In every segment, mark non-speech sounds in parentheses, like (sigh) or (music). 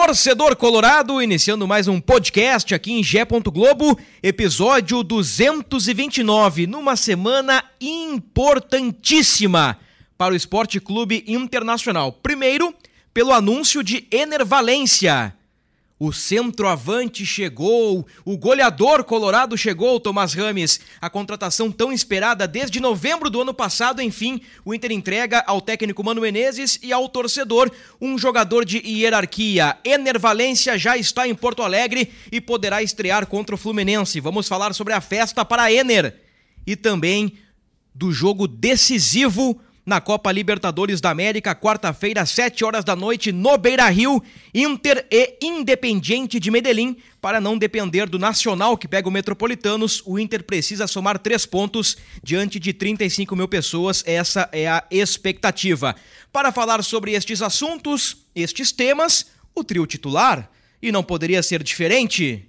Torcedor Colorado, iniciando mais um podcast aqui em Gé. Globo, episódio 229, numa semana importantíssima para o Esporte Clube Internacional. Primeiro, pelo anúncio de Enervalência. O centroavante chegou, o goleador colorado chegou, Tomás Rames. A contratação tão esperada desde novembro do ano passado, enfim, o Inter entrega ao técnico Mano Menezes e ao torcedor um jogador de hierarquia. Ener Valência já está em Porto Alegre e poderá estrear contra o Fluminense. Vamos falar sobre a festa para Ener e também do jogo decisivo na Copa Libertadores da América, quarta-feira, às 7 horas da noite, no Beira Rio, Inter e Independiente de Medellín. Para não depender do Nacional que pega o Metropolitanos, o Inter precisa somar três pontos diante de 35 mil pessoas. Essa é a expectativa. Para falar sobre estes assuntos, estes temas, o trio titular, e não poderia ser diferente.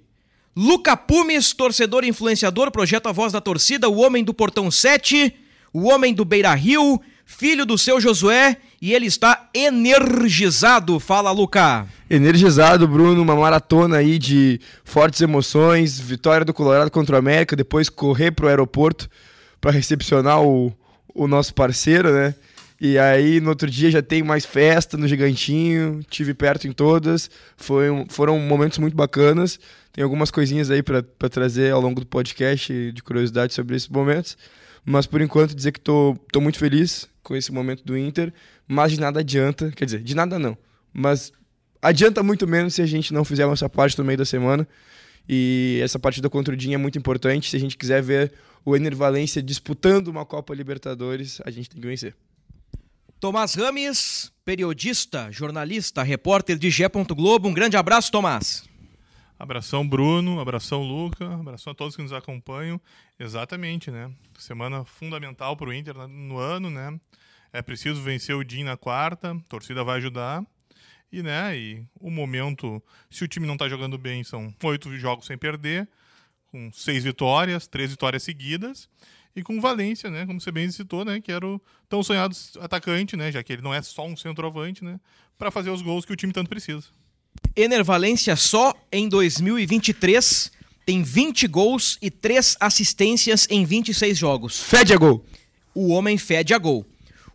Luca Pumes, torcedor e influenciador, projeto A Voz da Torcida, o homem do Portão 7, o homem do Beira Rio, filho do seu Josué, e ele está energizado. Fala, Luca. Energizado, Bruno, uma maratona aí de fortes emoções, vitória do Colorado contra o América, depois correr pro aeroporto para recepcionar o, o nosso parceiro, né? E aí no outro dia já tem mais festa no Gigantinho, tive perto em todas, foi um, foram momentos muito bacanas. Tem algumas coisinhas aí para trazer ao longo do podcast de curiosidade sobre esses momentos. Mas por enquanto dizer que tô, tô muito feliz com esse momento do Inter, mas de nada adianta, quer dizer, de nada não, mas adianta muito menos se a gente não fizer a nossa parte no meio da semana. E essa partida contra o Dinho é muito importante. Se a gente quiser ver o Ener Valência disputando uma Copa Libertadores, a gente tem que vencer. Tomás Rames, periodista, jornalista, repórter de Gé. Globo. Um grande abraço, Tomás. Abração, Bruno. Abração, Luca. Abração a todos que nos acompanham. Exatamente, né? Semana fundamental para o Inter no ano, né? É preciso vencer o DIN na quarta. A torcida vai ajudar. E, né? E o momento, se o time não está jogando bem, são oito jogos sem perder, com seis vitórias, três vitórias seguidas e com Valência, né, como você bem citou, né, que era o tão sonhado atacante, né, já que ele não é só um centroavante, né, para fazer os gols que o time tanto precisa. Ener Valência só em 2023 tem 20 gols e 3 assistências em 26 jogos. Fede a gol. O homem fede a gol.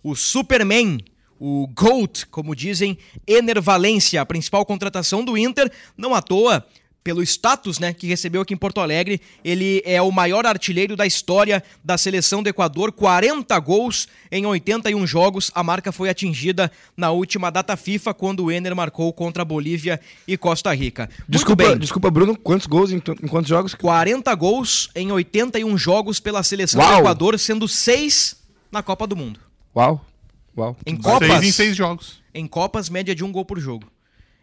O Superman, o GOAT, como dizem, Ener Valência, a principal contratação do Inter, não à toa pelo status né, que recebeu aqui em Porto Alegre. Ele é o maior artilheiro da história da seleção do Equador, 40 gols em 81 jogos. A marca foi atingida na última data FIFA, quando o Ener marcou contra a Bolívia e Costa Rica. Desculpa, desculpa Bruno, quantos gols em, em, quantos jogos? 40 gols em 81 jogos pela seleção Uau. do Equador, sendo 6 na Copa do Mundo. Uau! Uau. Em Copas, seis em seis jogos. Em Copas, média de um gol por jogo.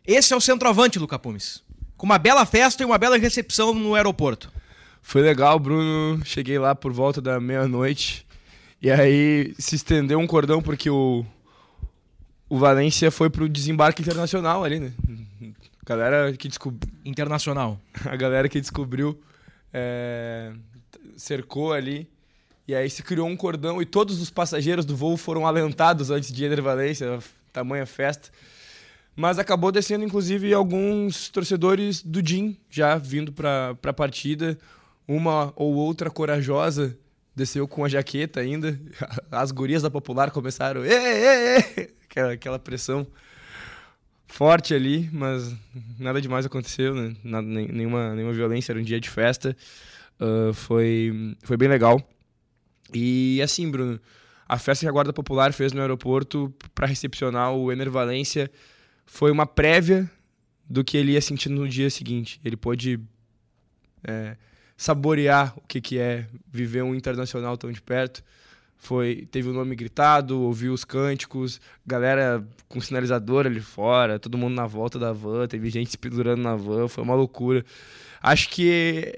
Esse é o centroavante, Luca Pumes com uma bela festa e uma bela recepção no aeroporto. Foi legal, Bruno. Cheguei lá por volta da meia-noite. E aí se estendeu um cordão porque o, o Valência foi pro desembarque internacional ali, né? A galera que descobriu. Internacional. (laughs) A galera que descobriu é... cercou ali. E aí se criou um cordão e todos os passageiros do voo foram alentados antes de ir Valência. Tamanha festa. Mas acabou descendo, inclusive, alguns torcedores do DIN já vindo para a partida. Uma ou outra corajosa desceu com a jaqueta ainda. (laughs) As gurias da Popular começaram. Ê, ê, ê! (laughs) Aquela, aquela pressão forte ali, mas nada demais aconteceu, né? Nada, nenhuma, nenhuma violência, era um dia de festa. Uh, foi, foi bem legal. E assim, Bruno, a festa que a Guarda Popular fez no aeroporto para recepcionar o Ener Valência foi uma prévia do que ele ia sentir no dia seguinte. Ele pôde é, saborear o que, que é viver um internacional tão de perto. foi teve o nome gritado, ouviu os cânticos, galera com sinalizador ali fora, todo mundo na volta da van, teve gente se pendurando na van, foi uma loucura. Acho que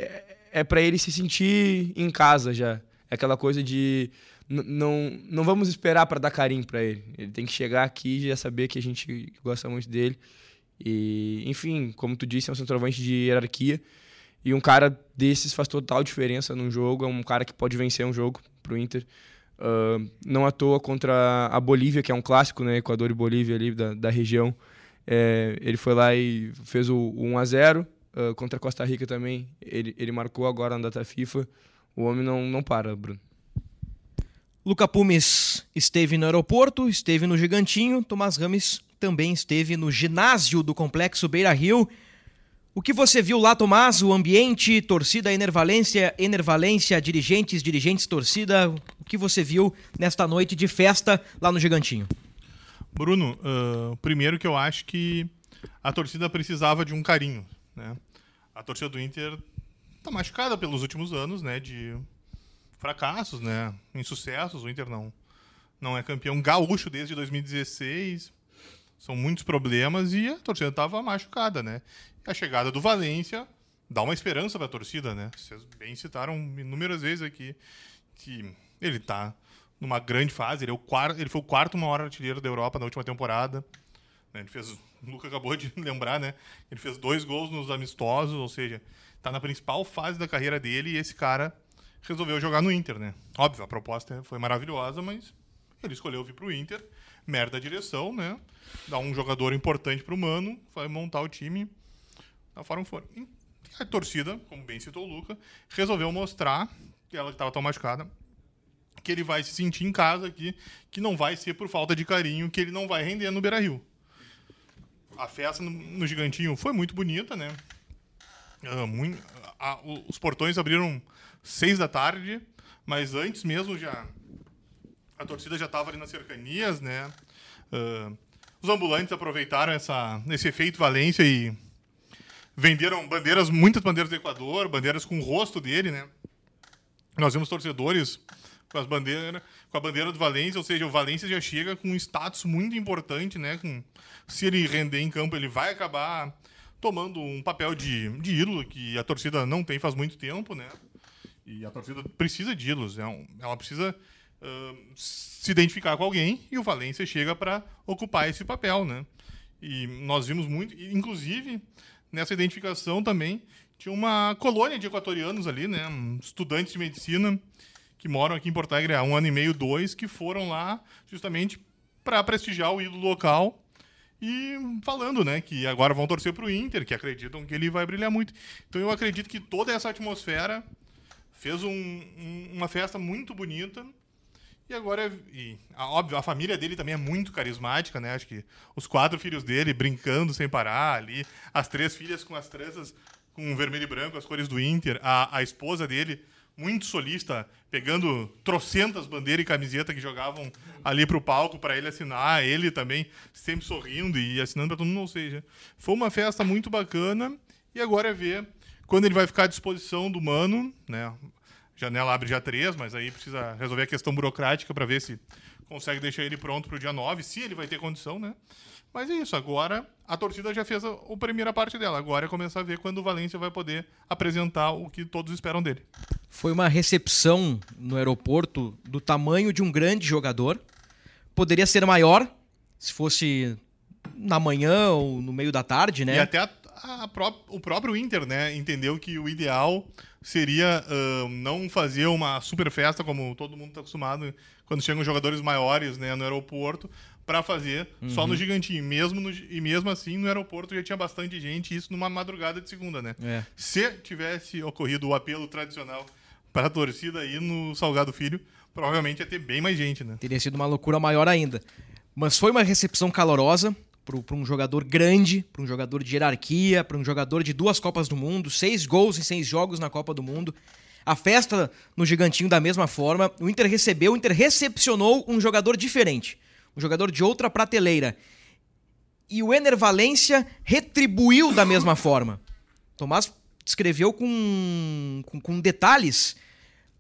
é para ele se sentir em casa já. É aquela coisa de não, não vamos esperar para dar carinho para ele. Ele tem que chegar aqui e já saber que a gente gosta muito dele. E, enfim, como tu disse, é um centroavante de hierarquia. E um cara desses faz total diferença num jogo. É um cara que pode vencer um jogo pro Inter. Uh, não à toa contra a Bolívia, que é um clássico, né? Equador e Bolívia ali da, da região. É, ele foi lá e fez o, o 1 a 0 uh, Contra a Costa Rica também. Ele, ele marcou agora na data FIFA. O homem não, não para, Bruno. Luca Pumes esteve no aeroporto, esteve no Gigantinho. Tomás Rames também esteve no ginásio do Complexo Beira Rio. O que você viu lá, Tomás? O ambiente, torcida, enervalência, enervalência, dirigentes, dirigentes, torcida. O que você viu nesta noite de festa lá no Gigantinho? Bruno, uh, primeiro que eu acho que a torcida precisava de um carinho. Né? A torcida do Inter está machucada pelos últimos anos, né? De fracassos, né? Insucessos. O Inter não, não é campeão gaúcho desde 2016. São muitos problemas e a torcida estava machucada, né? a chegada do Valência dá uma esperança para a torcida, né? Vocês bem citaram inúmeras vezes aqui que ele está numa grande fase. Ele, é o quarto, ele foi o quarto maior artilheiro da Europa na última temporada. Né? Ele fez, o Luca acabou de (laughs) lembrar, né? Ele fez dois gols nos amistosos, ou seja, está na principal fase da carreira dele e esse cara resolveu jogar no Inter, né? Óbvio, a proposta foi maravilhosa, mas ele escolheu vir para o Inter, merda a direção, né? Dá um jogador importante para o Mano, vai montar o time da forma que for. E a torcida, como bem citou o Luca, resolveu mostrar que ela estava tão machucada que ele vai se sentir em casa aqui, que não vai ser por falta de carinho, que ele não vai render no Beira Rio. A festa no, no Gigantinho foi muito bonita, né? Uh, muito, a, os portões abriram seis da tarde, mas antes mesmo já a torcida já estava ali nas cercanias, né? Uh, os ambulantes aproveitaram essa, esse efeito Valência e venderam bandeiras, muitas bandeiras do Equador, bandeiras com o rosto dele, né? Nós vimos torcedores com as bandeiras, com a bandeira do Valência, ou seja, o Valência já chega com um status muito importante, né? Com, se ele render em campo, ele vai acabar tomando um papel de, de ídolo que a torcida não tem faz muito tempo, né? E a torcida precisa de ídolos, né? ela precisa uh, se identificar com alguém e o Valência chega para ocupar esse papel, né? E nós vimos muito, inclusive nessa identificação também tinha uma colônia de equatorianos ali, né? Estudantes de medicina que moram aqui em Porto Alegre há um ano e meio, dois, que foram lá justamente para prestigiar o ídolo local e falando, né, que agora vão torcer para o Inter, que acreditam que ele vai brilhar muito. Então eu acredito que toda essa atmosfera fez um, um, uma festa muito bonita e agora, e, óbvio, a família dele também é muito carismática, né? Acho que os quatro filhos dele brincando sem parar ali, as três filhas com as tranças com vermelho e branco, as cores do Inter, a, a esposa dele, muito solista, pegando trocentas bandeiras e camiseta que jogavam ali pro palco para ele assinar, ele também sempre sorrindo e assinando para todo mundo, ou seja, foi uma festa muito bacana e agora é ver quando ele vai ficar à disposição do Mano, né? janela abre dia 3, mas aí precisa resolver a questão burocrática para ver se consegue deixar ele pronto para o dia 9, se ele vai ter condição, né? Mas é isso, agora a torcida já fez a, a primeira parte dela. Agora é começar a ver quando o Valência vai poder apresentar o que todos esperam dele. Foi uma recepção no aeroporto do tamanho de um grande jogador. Poderia ser maior se fosse na manhã ou no meio da tarde, né? E até a, a pró o próprio Inter, né, entendeu que o ideal seria uh, não fazer uma super festa como todo mundo está acostumado quando chegam jogadores maiores né, no aeroporto para fazer uhum. só no uhum. gigantinho mesmo no, e mesmo assim no aeroporto já tinha bastante gente isso numa madrugada de segunda né é. se tivesse ocorrido o apelo tradicional para a torcida aí no Salgado Filho provavelmente ia ter bem mais gente né teria sido uma loucura maior ainda mas foi uma recepção calorosa para um jogador grande, para um jogador de hierarquia, para um jogador de duas Copas do Mundo, seis gols em seis jogos na Copa do Mundo. A festa no Gigantinho da mesma forma. O Inter recebeu, o Inter recepcionou um jogador diferente, um jogador de outra prateleira. E o Ener Valência retribuiu da mesma forma. Tomás descreveu com, com, com detalhes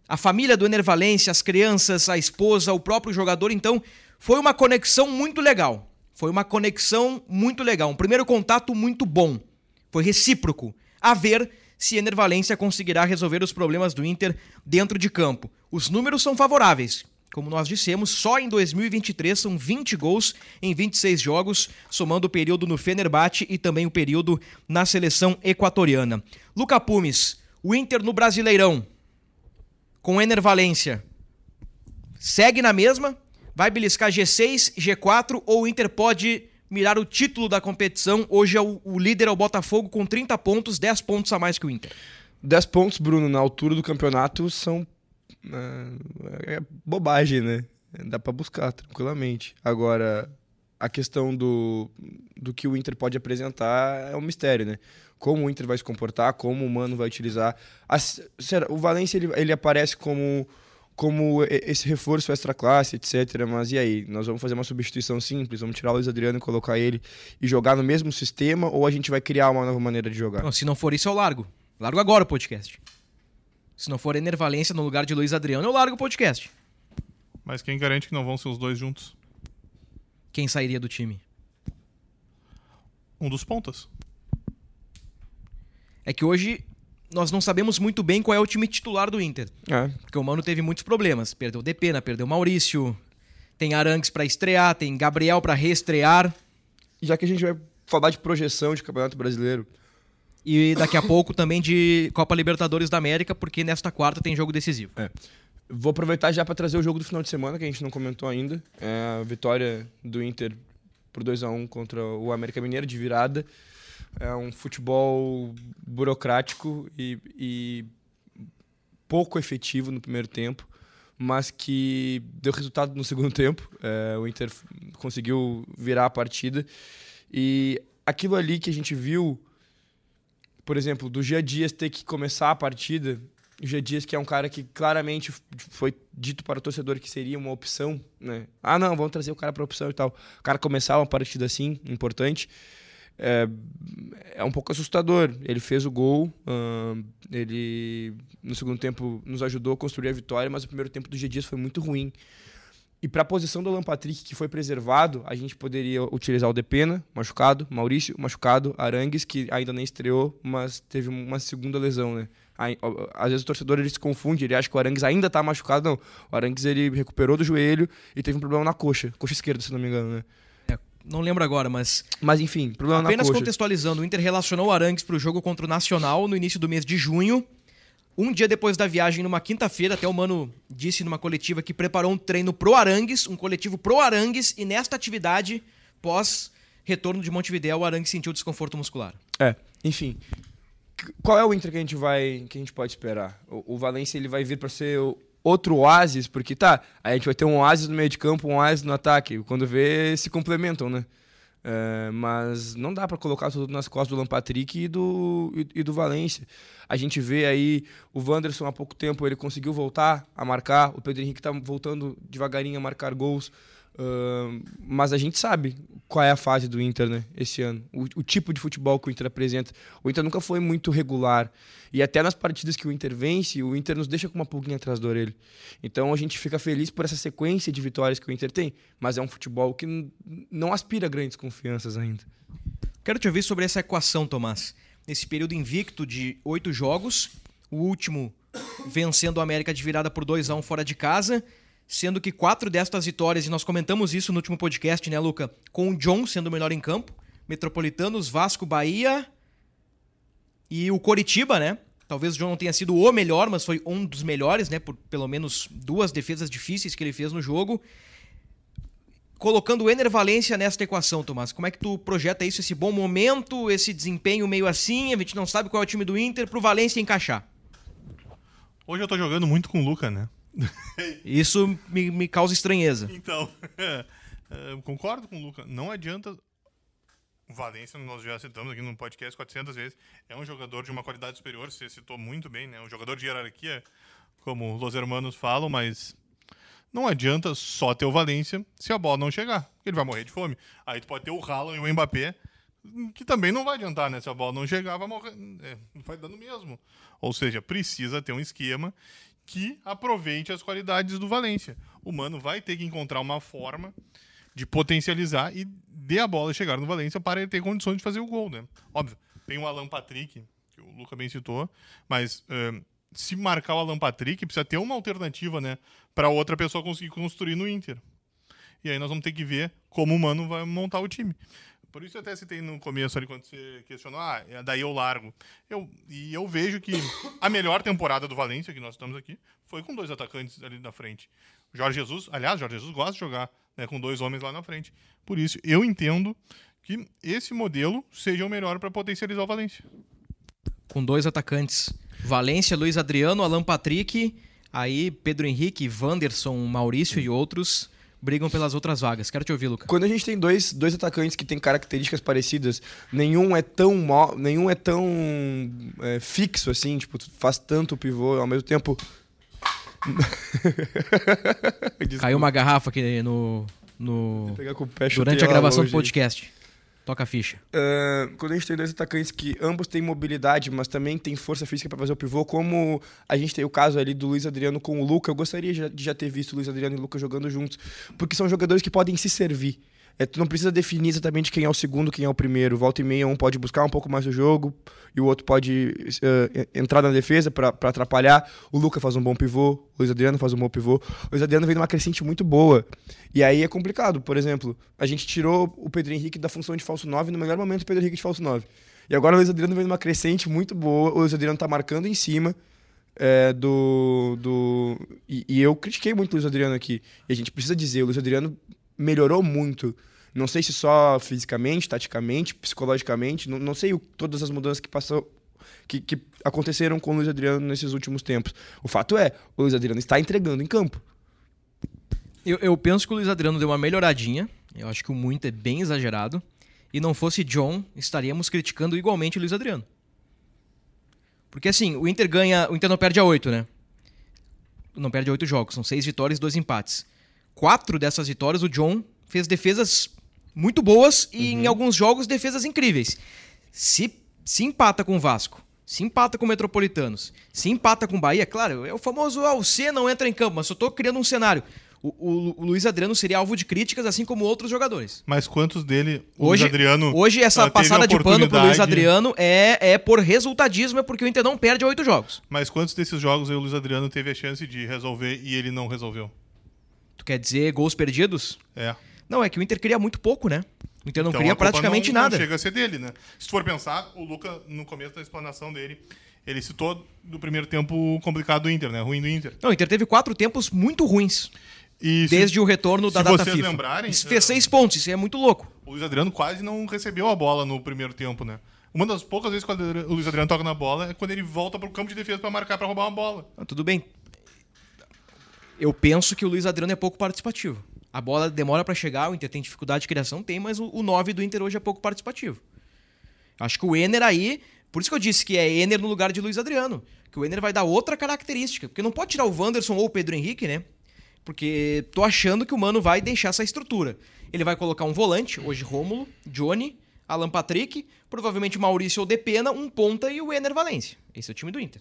a família do Enervalência, as crianças, a esposa, o próprio jogador. Então, foi uma conexão muito legal. Foi uma conexão muito legal. Um primeiro contato muito bom. Foi recíproco. A ver se Enervalência conseguirá resolver os problemas do Inter dentro de campo. Os números são favoráveis. Como nós dissemos, só em 2023 são 20 gols em 26 jogos, somando o período no Fenerbahçe e também o período na seleção equatoriana. Luca Pumes, o Inter no Brasileirão, com Ener Valência, segue na mesma? Vai beliscar G6, G4 ou o Inter pode mirar o título da competição? Hoje é o, o líder é o Botafogo com 30 pontos, 10 pontos a mais que o Inter. 10 pontos, Bruno, na altura do campeonato são é, bobagem, né? Dá para buscar tranquilamente. Agora, a questão do, do que o Inter pode apresentar é um mistério, né? Como o Inter vai se comportar, como o Mano vai utilizar. A, o Valência ele, ele aparece como como esse reforço extra classe, etc. Mas e aí? Nós vamos fazer uma substituição simples? Vamos tirar o Luiz Adriano e colocar ele e jogar no mesmo sistema? Ou a gente vai criar uma nova maneira de jogar? Não, se não for isso, eu largo. Largo agora o podcast. Se não for Ener Valência no lugar de Luiz Adriano, eu largo o podcast. Mas quem garante que não vão ser os dois juntos? Quem sairia do time? Um dos pontas. É que hoje nós não sabemos muito bem qual é o time titular do Inter. É. Porque o Mano teve muitos problemas. Perdeu o Depena, perdeu o Maurício. Tem Arangues para estrear, tem Gabriel para reestrear. Já que a gente vai falar de projeção de Campeonato Brasileiro, e daqui a pouco também de Copa Libertadores da América, porque nesta quarta tem jogo decisivo. É. Vou aproveitar já para trazer o jogo do final de semana, que a gente não comentou ainda. É a vitória do Inter por 2 a 1 contra o América Mineiro de virada. É um futebol burocrático e, e pouco efetivo no primeiro tempo, mas que deu resultado no segundo (laughs) tempo. É, o Inter conseguiu virar a partida. E aquilo ali que a gente viu por exemplo, do Gia Dias ter que começar a partida, o Gia Dias que é um cara que claramente foi dito para o torcedor que seria uma opção, né? Ah, não, vamos trazer o cara para opção e tal. O cara começar uma partida assim, importante, é, é um pouco assustador. Ele fez o gol, uh, ele no segundo tempo nos ajudou a construir a vitória, mas o primeiro tempo do Gia Dias foi muito ruim. E para a posição do Alan Patrick, que foi preservado, a gente poderia utilizar o Depena, machucado, Maurício, machucado, Arangues, que ainda nem estreou, mas teve uma segunda lesão, né? Às vezes o torcedor ele se confunde, ele acha que o Arangues ainda está machucado. Não, o Arangues ele recuperou do joelho e teve um problema na coxa, coxa esquerda, se não me engano, né? É, não lembro agora, mas. Mas enfim, problema Apenas na coxa. Apenas contextualizando, o Inter relacionou o Arangues para o jogo contra o Nacional no início do mês de junho. Um dia depois da viagem, numa quinta-feira, até o Mano disse numa coletiva que preparou um treino pro Arangues, um coletivo pro Arangues, e nesta atividade, pós retorno de Montevideo, o Arangues sentiu desconforto muscular. É, enfim. Qual é o Inter que a gente vai, que a gente pode esperar? O, o Valência ele vai vir para ser outro oásis, porque tá, a gente vai ter um oásis no meio de campo, um oásis no ataque. Quando vê, se complementam, né? É, mas não dá para colocar tudo nas costas do Lampatrick e do, e, e, do Valência. A gente vê aí o Wanderson há pouco tempo, ele conseguiu voltar a marcar, o Pedro Henrique está voltando devagarinho a marcar gols. Uh, mas a gente sabe qual é a fase do Inter né, esse ano, o, o, tipo de futebol que o Inter apresenta. O Inter nunca foi muito regular. E até nas partidas que o Inter vence, o Inter nos deixa com uma pulguinha atrás da orelha. Então a gente fica feliz por essa sequência de vitórias que o Inter tem. Mas é um futebol que não aspira grandes confianças ainda. Quero te ouvir sobre essa equação, Tomás. Nesse período invicto de oito jogos, o último vencendo o América de virada por 2 a 1 um fora de casa sendo que quatro destas vitórias, e nós comentamos isso no último podcast, né, Luca? Com o John sendo o melhor em campo, Metropolitanos, Vasco, Bahia e o Coritiba, né? Talvez o John não tenha sido o melhor, mas foi um dos melhores, né? Por pelo menos duas defesas difíceis que ele fez no jogo. Colocando o Ener Valência nesta equação, Tomás, como é que tu projeta isso, esse bom momento, esse desempenho meio assim, a gente não sabe qual é o time do Inter, pro Valência encaixar? Hoje eu tô jogando muito com o Luca, né? (laughs) Isso me, me causa estranheza. Então, (laughs) concordo com o Luca. Não adianta. O Valência, nós já citamos aqui no podcast 400 vezes, é um jogador de uma qualidade superior, você citou muito bem, né? Um jogador de hierarquia, como os hermanos falam, mas não adianta só ter o Valência se a bola não chegar. Ele vai morrer de fome. Aí tu pode ter o Haaland e o Mbappé, que também não vai adiantar, né? Se a bola não chegar, vai morrer. É, vai dando mesmo. Ou seja, precisa ter um esquema que aproveite as qualidades do Valência. O Mano vai ter que encontrar uma forma de potencializar e de a bola chegar no Valência para ele ter condições de fazer o gol, né? Óbvio, tem o Alan Patrick, que o Luca bem citou, mas uh, se marcar o Alan Patrick, precisa ter uma alternativa, né? Para outra pessoa conseguir construir no Inter. E aí nós vamos ter que ver como o Mano vai montar o time. Por isso eu até citei no começo ali, quando você questionou, ah, é, daí eu largo. Eu, e eu vejo que a melhor temporada do Valência, que nós estamos aqui, foi com dois atacantes ali na frente. Jorge Jesus, aliás, Jorge Jesus gosta de jogar né, com dois homens lá na frente. Por isso, eu entendo que esse modelo seja o melhor para potencializar o Valência. Com dois atacantes. Valência, Luiz Adriano, Alan Patrick, aí Pedro Henrique, Wanderson, Maurício e outros brigam pelas outras vagas. Quero te ouvir, Luca. Quando a gente tem dois, dois atacantes que têm características parecidas, nenhum é tão nenhum é tão é, fixo assim, tipo, faz tanto pivô ao mesmo tempo. (laughs) Caiu uma garrafa aqui no, no... Durante a gravação do podcast. Toca a ficha. Uh, quando a gente tem dois atacantes que ambos têm mobilidade, mas também têm força física para fazer o pivô, como a gente tem o caso ali do Luiz Adriano com o Luca, eu gostaria de já ter visto o Luiz Adriano e o Luca jogando juntos, porque são jogadores que podem se servir. É, tu não precisa definir exatamente quem é o segundo, quem é o primeiro. Volta e meia, um pode buscar um pouco mais o jogo e o outro pode uh, entrar na defesa para atrapalhar. O Luca faz um bom pivô, o Luiz Adriano faz um bom pivô. O Luiz Adriano vem numa crescente muito boa. E aí é complicado. Por exemplo, a gente tirou o Pedro Henrique da função de falso 9 no melhor momento o Pedro Henrique de falso 9. E agora o Luiz Adriano vem numa crescente muito boa. O Luiz Adriano tá marcando em cima. É, do. do e, e, eu critiquei muito o Luiz Adriano aqui. E a gente precisa dizer, o Luiz Adriano melhorou muito. Não sei se só fisicamente, taticamente, psicologicamente, não, não sei o, todas as mudanças que passou, que, que, aconteceram com o Luiz Adriano nesses últimos tempos. O fato é, o Luiz Adriano está entregando em campo. Eu, eu penso que o Luiz Adriano deu uma melhoradinha. Eu acho que o muito é bem exagerado. E não fosse John, estaríamos criticando igualmente o Luiz Adriano. Porque assim, o Inter ganha. O Inter não perde a oito, né? Não perde a oito jogos. São seis vitórias e dois empates. Quatro dessas vitórias, o John fez defesas muito boas e uhum. em alguns jogos defesas incríveis. Se, se empata com o Vasco, se empata com o Metropolitanos, se empata com o Bahia, claro, é o famoso ah, o C não entra em campo, mas eu tô criando um cenário. O, o, o, Luiz Adriano seria alvo de críticas, assim como outros jogadores. Mas quantos dele o hoje, Luiz Adriano. Hoje, essa passada de pano pro Luiz Adriano é, é por resultadismo, é porque o Inter não perde oito jogos. Mas quantos desses jogos o Luiz Adriano teve a chance de resolver e ele não resolveu? Tu quer dizer gols perdidos? É. Não, é que o Inter cria muito pouco, né? O Inter não então, cria praticamente não, nada. Não chega a ser dele, né? Se for pensar, o Luca, no começo da explanação dele, ele citou do primeiro tempo complicado do Inter, né? Ruim do Inter. Não, o Inter teve quatro tempos muito ruins. E desde se, o retorno da data vocês FIFA. lembrarem... Isso fez seis pontos, isso é muito louco. O Luiz Adriano quase não recebeu a bola no primeiro tempo, né? Uma das poucas vezes que o Luiz Adriano toca na bola é quando ele volta para o campo de defesa para marcar, para roubar uma bola. Ah, tudo bem. Eu penso que o Luiz Adriano é pouco participativo. A bola demora para chegar, o Inter tem dificuldade de criação, tem, mas o, o 9 do Inter hoje é pouco participativo. Acho que o Ener aí, por isso que eu disse que é Ener no lugar de Luiz Adriano, que o Ener vai dar outra característica, porque não pode tirar o Wanderson ou o Pedro Henrique, né? Porque tô achando que o Mano vai deixar essa estrutura. Ele vai colocar um volante, hoje Rômulo, Johnny, Alan Patrick, provavelmente Maurício ou Depena, um ponta e o Ener Valência. Esse é o time do Inter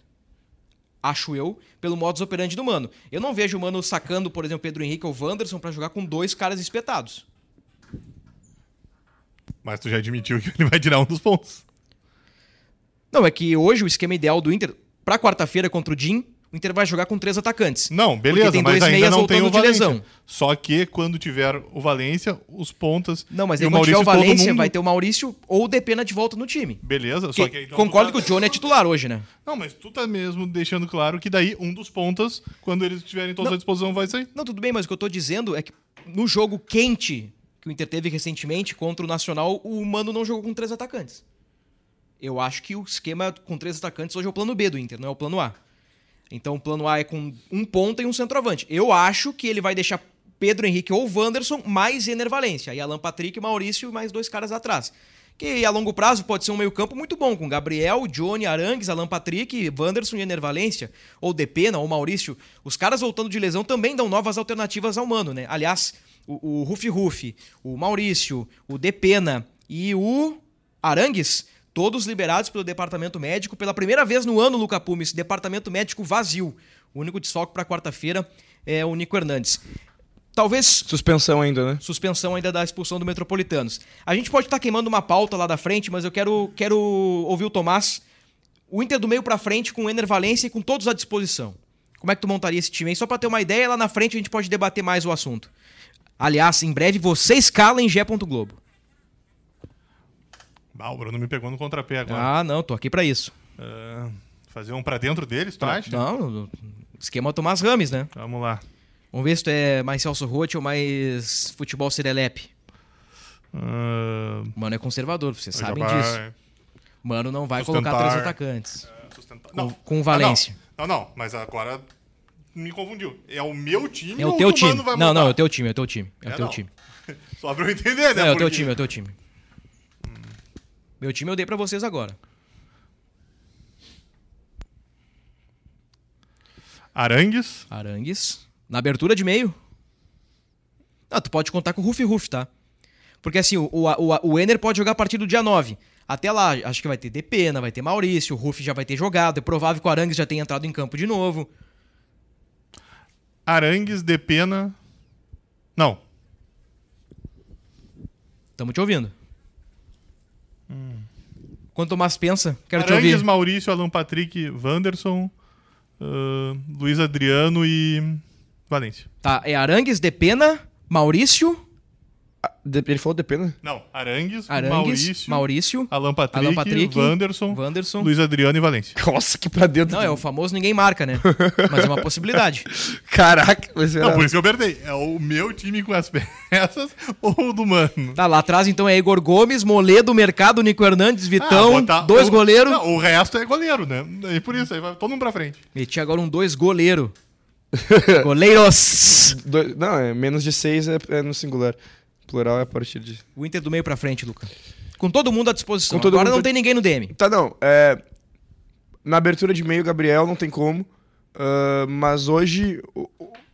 acho eu, pelo modus operandi do Mano. Eu não vejo o Mano sacando, por exemplo, Pedro Henrique ou Wanderson para jogar com dois caras espetados. Mas tu já admitiu que (laughs) ele vai tirar um dos pontos. Não, é que hoje o esquema ideal do Inter, para quarta-feira contra o Jim, o Inter vai jogar com três atacantes. Não, beleza, mas ainda não tem o Valência. Só que quando tiver o Valência, os pontas. Não, mas aí quando tiver o Valência, mundo... vai ter o Maurício ou o Depena de volta no time. Beleza, só que. Então concordo tá... que o Johnny é titular hoje, né? Não, mas tu tá mesmo deixando claro que daí um dos pontas, quando eles estiverem todos não, à disposição, vai sair. Não, tudo bem, mas o que eu tô dizendo é que no jogo quente que o Inter teve recentemente contra o Nacional, o Mano não jogou com três atacantes. Eu acho que o esquema com três atacantes hoje é o plano B do Inter, não é o plano A. Então o plano A é com um ponta e um centroavante. Eu acho que ele vai deixar Pedro Henrique ou Wanderson mais Ener Valência. Aí Alan Patrick, Maurício e mais dois caras atrás. Que a longo prazo pode ser um meio-campo muito bom, com Gabriel, Johnny, Arangues, Alan Patrick, Wanderson e Ener Valência, ou Depena, ou Maurício. Os caras voltando de lesão também dão novas alternativas ao Mano, né? Aliás, o, o Rufi Rufi, o Maurício, o Depena e o Arangues todos liberados pelo departamento médico. Pela primeira vez no ano, Luca Pumes, departamento médico vazio. O único desfalque para quarta-feira é o Nico Hernandes. Talvez Suspensão ainda, né? suspensão ainda da expulsão do Metropolitanos. A gente pode estar queimando uma pauta lá da frente, mas eu quero, quero ouvir o Tomás. O Inter do meio pra frente com o Ener Valência e com todos à disposição. Como é que tu montaria esse time aí? Só pra ter uma ideia, lá na frente a gente pode debater mais o assunto. Aliás, em breve você escala em Gé. Globo. Ah, o Bruno me pegou no contrapé agora. Ah, não, tô aqui pra isso. Ah, fazer um pra dentro deles, tu acha? Não, esquema Tomás Rames, né? Vamos lá. Vamos ver se tu é mais Celso Rotti ou mais futebol serelepe. Ah, Mano é conservador, vocês sabem vai disso. Mano não vai Sustentar. colocar três atacantes. sustentar- Com, Não. com o Valência. Não, não, mas agora me confundiu. É o meu time É o teu time. Vai Não, não, é o teu time, é o teu time. É, o É, teu não. time. (laughs) Só pra eu entender, né? Não, é o teu time, é o teu time. Meu time eu dei pra vocês agora. Arangues. Arangues. Na abertura de meio. Ah, tu pode contar com o Ruf Ruf, tá? Porque assim, o, o, o, o Ener pode jogar a partir do dia 9. Até lá, acho que vai ter Depena, vai ter Maurício, o Ruf já vai ter jogado. É provável que o Arangues já tenha entrado em campo de novo. Arangues, Depena. Não. Tamo te ouvindo. Quanto o Tomás pensa, quero te Arangues, ouvir. Maurício, Alan Patrick, Wanderson, ah, Luiz Adriano e Valência. Tá, é Arangues, Depena, Maurício, Ele falou depende. Não, Arangues, Arangues, Maurício, Maurício, Alan Patrick, Alan Patrick, Wanderson, Wanderson. Luiz Adriano e Valência. (laughs) Nossa, que pra dentro. Não, é o famoso ninguém marca, né? Mas é uma possibilidade. (laughs) Caraca, mas Não, por isso que eu apertei. É o meu time com as (laughs) peças ou o do Mano? Tá, lá atrás então é Igor Gomes, Moledo, Mercado, Nico Hernandes, Vitão, Ah, botar dois goleiros. Não, o resto é goleiro, né? E por isso, aí vai todo mundo pra frente. Meti agora um dois goleiro. Goleiros! Dois- não, é menos de seis é, é no singular. Plural é a partir de. O Inter do meio pra frente, Luca. Com todo mundo à disposição. Agora não tem ninguém no DM. Tá, não. É... Na abertura de meio, Gabriel não tem como. Ah, mas hoje, o,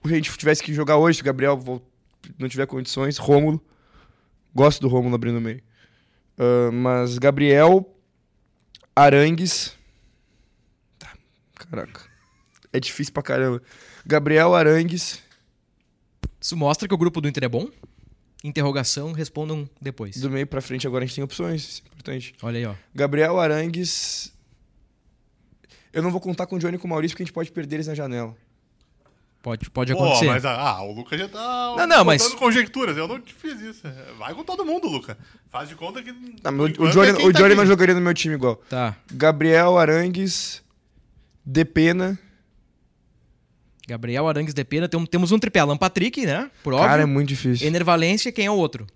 a gente tivesse que jogar hoje, se o Gabriel não tiver condições, Rômulo. Gosto do Rômulo abrindo o meio. Ah, mas Gabriel, Arangues. Tá, caraca. É difícil pra caramba. Gabriel, Arangues. Isso mostra que o grupo do Inter é bom? Interrogação, respondam depois. Do meio pra frente agora a gente tem opções. Isso é importante. Olha aí, ó. Gabriel Arangues. Eu não vou contar com o Johnny e com o Maurício porque a gente pode perder eles na janela. Pode, pode Pô, acontecer. mas ah, o Lucas já tá Não, não, mas- conjecturas. Eu não te fiz isso. Vai com todo mundo, Lucas. Faz de conta que. Não, por o, o enquanto, Johnny, é o tá Johnny não jogaria no meu time igual. Tá. Gabriel Arangues, Depena. Gabriel Arangues de Pena. Tem- Temos um tripé. Alan Patrick, né? Por óbvio. Cara, é muito difícil. Ener Valência, quem é o outro?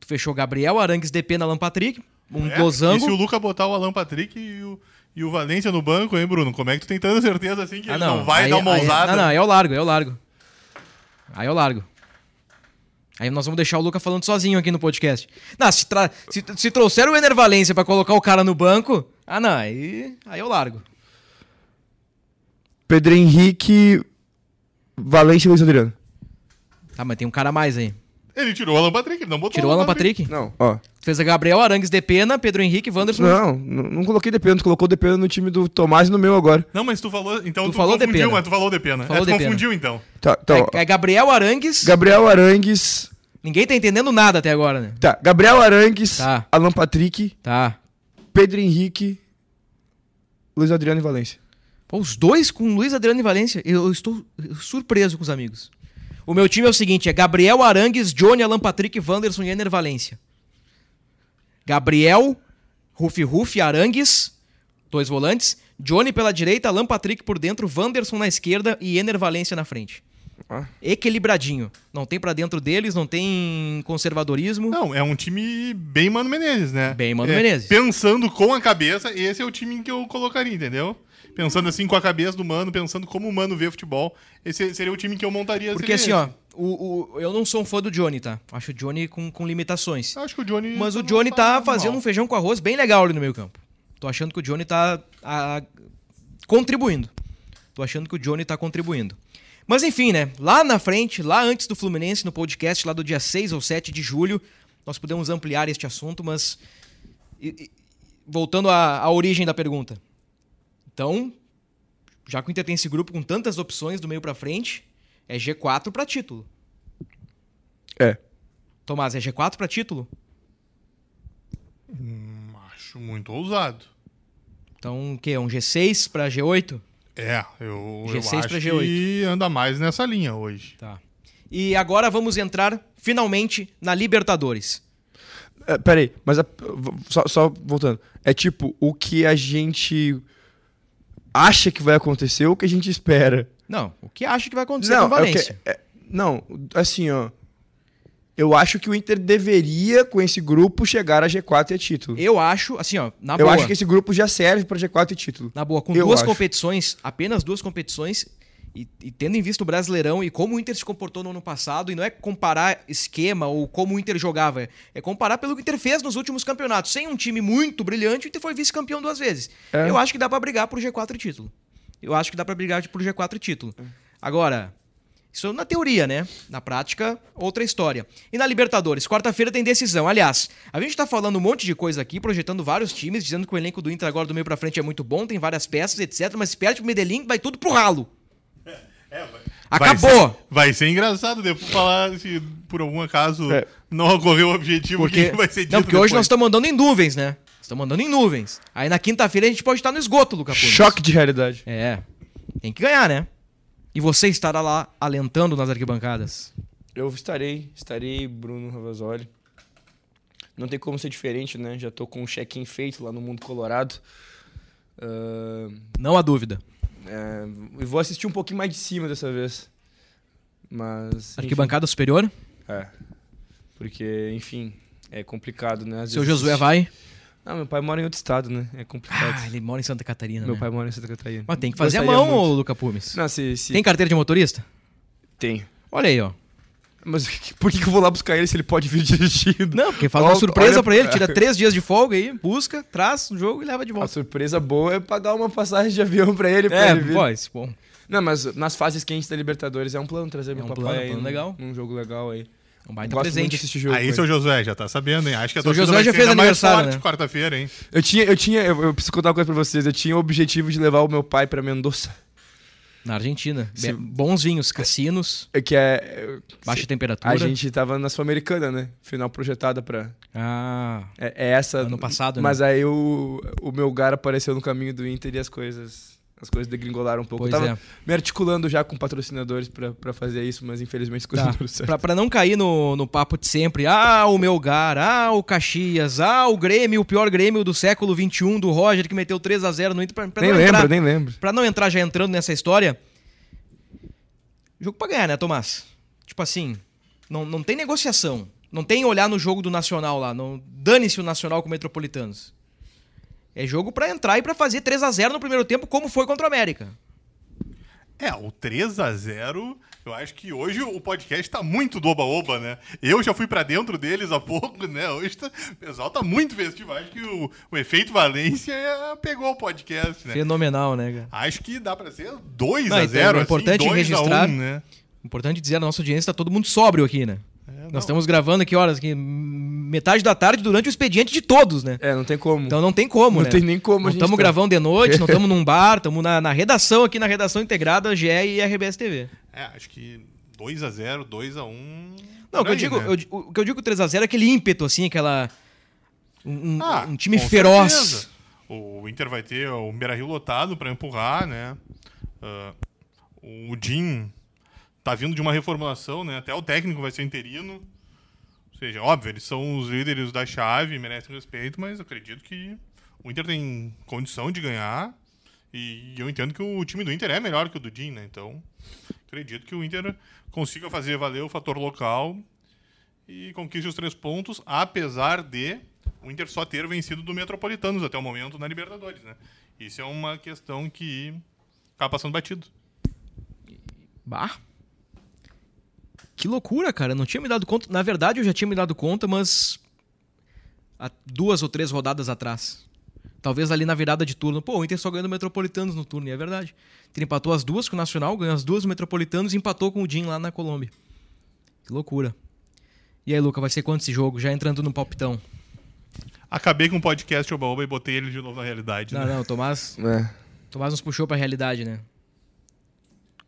Tu fechou Gabriel Arangues de Pena, Alan Patrick. Um É, E se o Lucas botar o Alan Patrick e o, e o Valência no banco, hein, Bruno? Como é que tu tem tanta certeza assim que Ah, ele não, vai Aí- dar uma aí- ousada? Não, não, aí eu largo, aí eu largo. Aí eu largo. Aí nós vamos deixar o Luca falando sozinho aqui no podcast. Não, se, tra- se, se trouxer o Ener Valência pra colocar o cara no banco, ah não, aí, aí eu largo. Pedro Henrique, Valência e Luiz Adriano. Tá, mas tem um cara a mais aí. Ele tirou o Alan Patrick, ele não botou Tirou o Alan Patrick? Não, ó. Tu fez a Gabriel Arangues de Pena, Pedro Henrique, Wanderson. Não, não, não coloquei Depena. Tu colocou Depena no time do Tomás e no meu agora. Não, mas tu falou. Então Tu tu, falou confundiu, Depena. mas tu falou de pena. Falou é, tu Depena. confundiu então. Tá, então, ó. É, é Gabriel Arangues. Gabriel Arangues. Ninguém tá entendendo nada até agora, né? Tá, Gabriel Arangues, Tá. Alan Patrick, Tá. Pedro Henrique, Luiz Adriano e Valência. Pô, os dois com Luiz Adriano e Valência. Eu, eu estou surpreso com os amigos. O meu time é o seguinte: é Gabriel Arangues, Johnny, Alan Patrick, Wanderson e Ener Valência. Gabriel, Rufi Rufi, Arangues, dois volantes. Johnny pela direita, Alan Patrick por dentro, Wanderson na esquerda e Ener Valência na frente. Ah. Equilibradinho. Não tem pra dentro deles, não tem conservadorismo. Não, é um time bem Mano Menezes, né? Bem Mano É, Menezes. Pensando com a cabeça, esse é o time que eu colocaria, entendeu? Pensando assim com a cabeça do Mano, pensando como o Mano vê futebol, esse seria o time que eu montaria. Porque assim, seria ó, o, o- eu não sou um fã do Johnny, tá? Acho o Johnny com, com limitações. esse. Eu acho que o Johnny. Mas o não Johnny tá mal. fazendo um feijão com arroz bem legal ali no meio campo. Tô achando que o Johnny tá a- contribuindo. Tô achando que o Johnny tá contribuindo. Mas enfim, né? Lá na frente, lá antes do Fluminense, no podcast, lá do dia 6 ou 7 de julho, nós podemos ampliar este assunto, mas. e- e- voltando à, à origem da pergunta. Então, já que o Inter tem esse grupo com tantas opções do meio pra frente, é G4 pra título. É. Tomás, é G4 pra título? Acho muito ousado. Então, o quê? Um G6 pra G8? É, eu, eu G6 acho pra que G8. anda mais nessa linha hoje. Tá. E agora vamos entrar finalmente na Libertadores. É, peraí, mas a- só, só voltando. É tipo, o que a gente acha que vai acontecer ou o que a gente espera? Não, o que acha que vai acontecer Não, com o é o que- Valência? é- não, assim, ó. Eu acho que o Inter deveria, com esse grupo, chegar a G4 e a título. Eu acho, assim, ó, na Eu boa. acho que esse grupo já serve pra G4 e título. Na boa, com Eu duas acho. competições, apenas duas competições, e, e tendo em vista o Brasileirão e como o Inter se comportou no ano passado, e não é comparar esquema ou como o Inter jogava, é comparar pelo que o Inter fez nos últimos campeonatos. Sem um time muito brilhante, o Inter foi vice-campeão duas vezes. É. Eu acho que dá pra brigar por G4 e título. Eu acho que dá pra brigar por G4 e título. Agora, isso na teoria, né? Na prática, outra história. E na Libertadores, quarta-feira tem decisão. Aliás, a gente tá falando um monte de coisa aqui, projetando vários times, dizendo que o elenco do Inter agora do meio pra frente é muito bom, tem várias peças, etc. Mas se perde pro Medellín, vai tudo pro ralo. Acabou! Vai ser, vai ser engraçado depois falar se por algum acaso É. não ocorreu o objetivo, Porque, que vai ser dito não, porque hoje depois. nós estamos andando em nuvens, né? Estamos andando em nuvens. Aí na quinta-feira a gente pode estar no esgoto, Lucas. Choque de realidade. É. Tem que ganhar, né? E você estará lá alentando nas arquibancadas. Eu estarei, estarei, Bruno Ravazoli. Não tem como ser diferente, né? Já tô com um check-in feito lá no Mundo Colorado. Ah, Não há dúvida. É, e vou assistir um pouquinho mais de cima dessa vez. Mas. enfim, Arquibancada superior? É. Porque, enfim, é complicado, né? Às Seu vezes Josué vai? Não, meu pai mora em outro estado, né? É complicado. Ah, ele mora em Santa Catarina, meu né? pai mora em Santa Catarina. Mas tem que fazer a Gostaria mão, ô muito. Luca Pumes. Não, se. se... Tem carteira de motorista? Tem. Olha aí, ó. Mas (laughs) por que que eu vou lá buscar ele se ele pode vir (laughs) dirigindo? Não, porque faz uma Olha- surpresa olha- pra ele, tira (laughs) três dias de folga aí, busca, traz o jogo e leva de A volta. surpresa boa é pagar uma passagem de avião pra ele, pra É, ele vir. pô, esse, bom. Não, mas nas fases quentes da Libertadores é um plano trazer meu um papai plano, aí plano num- legal. num jogo legal aí. Um baita Gosto muito presente. assistir jogo. Aí, seu. Josué, já tá sabendo, hein? Acho que a Seu Josué já fez aniversário, né? quarta-feira, hein? Eu tinha, eu tinha, eu, eu preciso contar uma coisa pra vocês. Eu tinha o objetivo de levar o meu pai pra Mendoza. Na Argentina. Se- Bons vinhos, cassinos, É Que é. baixa temperatura. A gente tava na Sul-Americana, né? Final projetada pra. Ah, É, é essa. Ano passado, né? Mas aí o, o meu lugar apareceu no caminho do Inter e as coisas. As coisas degringolaram um pouco. pois eu tava é. me articulando já com patrocinadores pra, pra fazer isso, mas infelizmente as coisas Tá. não deram certo. Pra, pra não cair no, no papo de sempre, ah, o Melgar, ah, o Caxias, ah, o Grêmio, o pior Grêmio do século XXI, do Roger, que meteu 3 a 0 no Inter. Pra, pra Nem não lembro, entrar, nem lembro. Pra não entrar já entrando nessa história, jogo pra ganhar, né, Tomás? Tipo assim, não, não tem negociação. Não tem olhar no jogo do Nacional lá. Não Dane-se o Nacional com o Metropolitanos. É jogo pra entrar e pra fazer 3 a 0 no primeiro tempo, como foi contra o América. É, o 3 a 0 eu acho que hoje o podcast tá muito do oba-oba, né? Eu já fui pra dentro deles há pouco, né? Hoje tá, o pessoal tá muito festivo. Acho que o, o efeito Valência é, pegou o podcast, né? Fenomenal, né, cara? Acho que dá pra ser 2 Não, a então, 0 é importante assim, 2 registrar- a 1, né? Importante dizer, a nossa audiência tá todo mundo sóbrio aqui, né? É, Nós estamos gravando aqui horas, aqui, metade da tarde durante o expediente de todos, né? É, não tem como. Então não tem como, não né? tem nem como Não a gente estamos tá- gravando de noite, não (laughs) estamos num bar, estamos na, na redação aqui, na redação integrada GE e RBS TV. É, acho que 2 a 0 2 a 1 Não, o que eu aí, digo, né? eu o que eu digo 3x0 é aquele ímpeto, assim, aquela. Um, Ah, um time feroz. certeza. O Inter vai ter o Beira-Rio lotado para empurrar, né? Ah, o Jim tá vindo de uma reformulação, né? Até o técnico vai ser interino. Ou seja, óbvio, eles são os líderes da chave, merecem respeito, mas acredito que o Inter tem condição de ganhar. E eu entendo que o time do Inter é melhor que o do Jim, né? Então, acredito que o Inter consiga fazer valer o fator local e conquiste os três pontos, apesar de o Inter só ter vencido do Metropolitanos até o momento na Libertadores, né? Isso é uma questão que acaba passando batido. Bah. Que loucura, cara. Eu não tinha me dado conta. Na verdade, eu já tinha me dado conta, mas. Há duas ou três rodadas atrás. Talvez ali na virada de turno. Pô, o Inter só ganhou do Metropolitanos no turno, e é verdade. O Inter empatou as duas com o Nacional, ganhou as duas do Metropolitanos e empatou com o Jim lá na Colômbia. Que loucura. E aí, Luca, vai ser quanto esse jogo? Já entrando no palpitão. Acabei com o podcast Oba Oba e botei ele de novo na realidade. Não, né? não, o Tomás, É. Tomás nos puxou pra realidade, né?